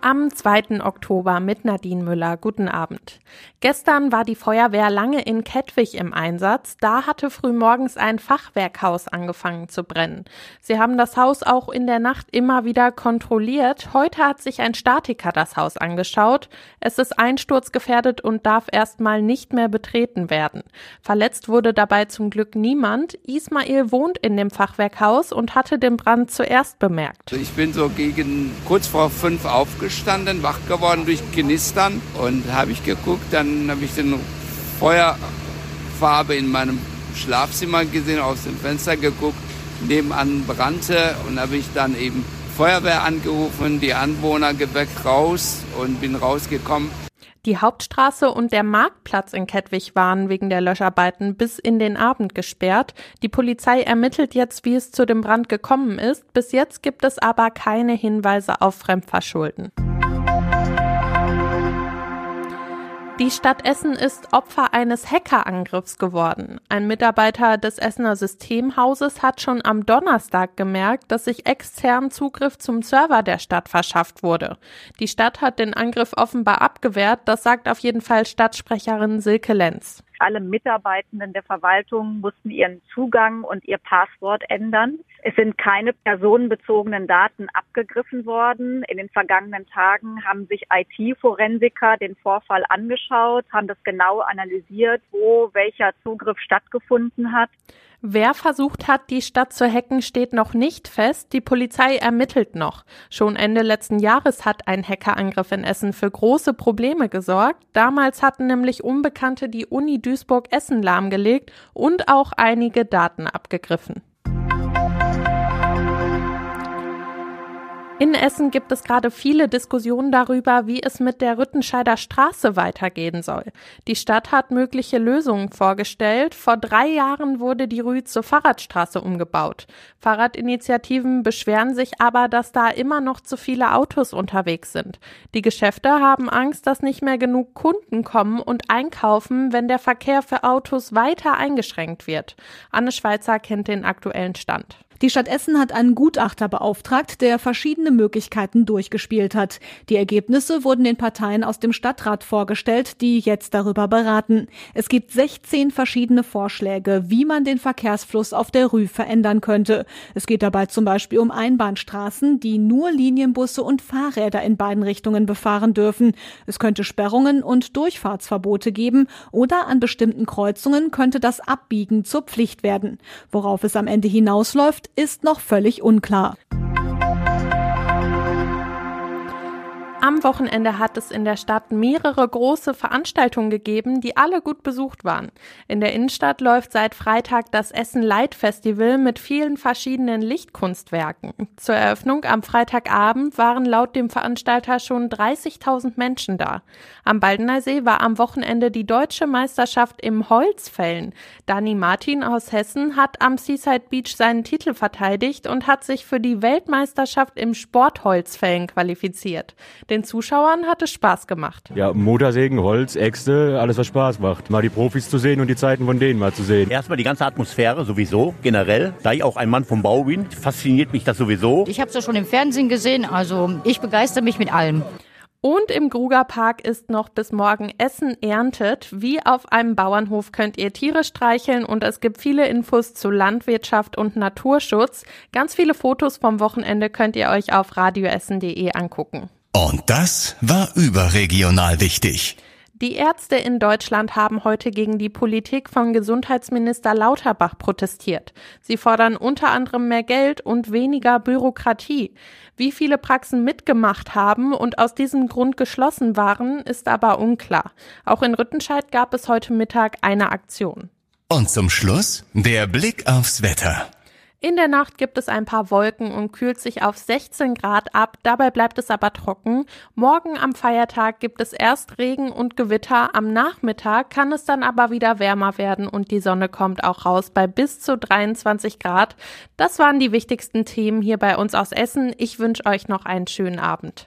Am 2. Oktober mit Nadine Müller. Guten Abend. Gestern war die Feuerwehr lange in Kettwig im Einsatz. Da hatte frühmorgens ein Fachwerkhaus angefangen zu brennen. Sie haben das Haus auch in der Nacht immer wieder kontrolliert. Heute hat sich ein Statiker das Haus angeschaut. Es ist einsturzgefährdet und darf erstmal nicht mehr betreten werden. Verletzt wurde dabei zum Glück niemand. Ismail wohnt in dem Fachwerkhaus und hatte den Brand zuerst bemerkt. Ich bin so gegen kurz vor fünf aufgestanden, wach geworden durch Knistern und habe ich geguckt, dann dann habe ich den Feuerfarbe in meinem Schlafzimmer gesehen, aus dem Fenster geguckt, nebenan brannte und habe ich dann eben Feuerwehr angerufen, die Anwohner geweckt raus und bin rausgekommen. Die Hauptstraße und der Marktplatz in Kettwig waren wegen der Löscharbeiten bis in den Abend gesperrt. Die Polizei ermittelt jetzt, wie es zu dem Brand gekommen ist. Bis jetzt gibt es aber keine Hinweise auf Fremdverschulden. Die Stadt Essen ist Opfer eines Hackerangriffs geworden. Ein Mitarbeiter des Essener Systemhauses hat schon am Donnerstag gemerkt, dass sich extern Zugriff zum Server der Stadt verschafft wurde. Die Stadt hat den Angriff offenbar abgewehrt, das sagt auf jeden Fall Stadtsprecherin Silke Lenz. Alle Mitarbeitenden der Verwaltung mussten ihren Zugang und ihr Passwort ändern. Es sind keine personenbezogenen Daten abgegriffen worden. In den vergangenen Tagen haben sich IT-Forensiker den Vorfall angeschaut, haben das genau analysiert, wo welcher Zugriff stattgefunden hat. Wer versucht hat, die Stadt zu hacken, steht noch nicht fest. Die Polizei ermittelt noch. Schon Ende letzten Jahres hat ein Hackerangriff in Essen für große Probleme gesorgt. Damals hatten nämlich Unbekannte die Uni Duisburg-Essen lahmgelegt und auch einige Daten abgegriffen. In Essen gibt es gerade viele Diskussionen darüber, wie es mit der Rüttenscheider Straße weitergehen soll. Die Stadt hat mögliche Lösungen vorgestellt. Vor drei Jahren wurde die Rue zur Fahrradstraße umgebaut. Fahrradinitiativen beschweren sich aber, dass da immer noch zu viele Autos unterwegs sind. Die Geschäfte haben Angst, dass nicht mehr genug Kunden kommen und einkaufen, wenn der Verkehr für Autos weiter eingeschränkt wird. Anne Schweizer kennt den aktuellen Stand. Die Stadt Essen hat einen Gutachter beauftragt, der verschiedene Möglichkeiten durchgespielt hat. Die Ergebnisse wurden den Parteien aus dem Stadtrat vorgestellt, die jetzt darüber beraten. Es gibt 16 verschiedene Vorschläge, wie man den Verkehrsfluss auf der Rue verändern könnte. Es geht dabei zum Beispiel um Einbahnstraßen, die nur Linienbusse und Fahrräder in beiden Richtungen befahren dürfen. Es könnte Sperrungen und Durchfahrtsverbote geben oder an bestimmten Kreuzungen könnte das Abbiegen zur Pflicht werden. Worauf es am Ende hinausläuft, ist noch völlig unklar. Am Wochenende hat es in der Stadt mehrere große Veranstaltungen gegeben, die alle gut besucht waren. In der Innenstadt läuft seit Freitag das Essen Light Festival mit vielen verschiedenen Lichtkunstwerken. Zur Eröffnung am Freitagabend waren laut dem Veranstalter schon 30.000 Menschen da. Am Baldeneysee war am Wochenende die deutsche Meisterschaft im Holzfällen. Dani Martin aus Hessen hat am Seaside Beach seinen Titel verteidigt und hat sich für die Weltmeisterschaft im Sportholzfällen qualifiziert. Den Zuschauern hat es Spaß gemacht. Ja, Motorsägen, Holz, Äxte, alles was Spaß macht. Mal die Profis zu sehen und die Zeiten von denen mal zu sehen. Erstmal die ganze Atmosphäre sowieso, generell. Da ich auch ein Mann vom Bau bin, fasziniert mich das sowieso. Ich habe es ja schon im Fernsehen gesehen, also ich begeister mich mit allem. Und im Grugerpark ist noch bis morgen Essen erntet. Wie auf einem Bauernhof könnt ihr Tiere streicheln und es gibt viele Infos zu Landwirtschaft und Naturschutz. Ganz viele Fotos vom Wochenende könnt ihr euch auf radioessen.de angucken. Und das war überregional wichtig. Die Ärzte in Deutschland haben heute gegen die Politik von Gesundheitsminister Lauterbach protestiert. Sie fordern unter anderem mehr Geld und weniger Bürokratie. Wie viele Praxen mitgemacht haben und aus diesem Grund geschlossen waren, ist aber unklar. Auch in Rüttenscheid gab es heute Mittag eine Aktion. Und zum Schluss der Blick aufs Wetter. In der Nacht gibt es ein paar Wolken und kühlt sich auf 16 Grad ab. Dabei bleibt es aber trocken. Morgen am Feiertag gibt es erst Regen und Gewitter. Am Nachmittag kann es dann aber wieder wärmer werden und die Sonne kommt auch raus bei bis zu 23 Grad. Das waren die wichtigsten Themen hier bei uns aus Essen. Ich wünsche euch noch einen schönen Abend.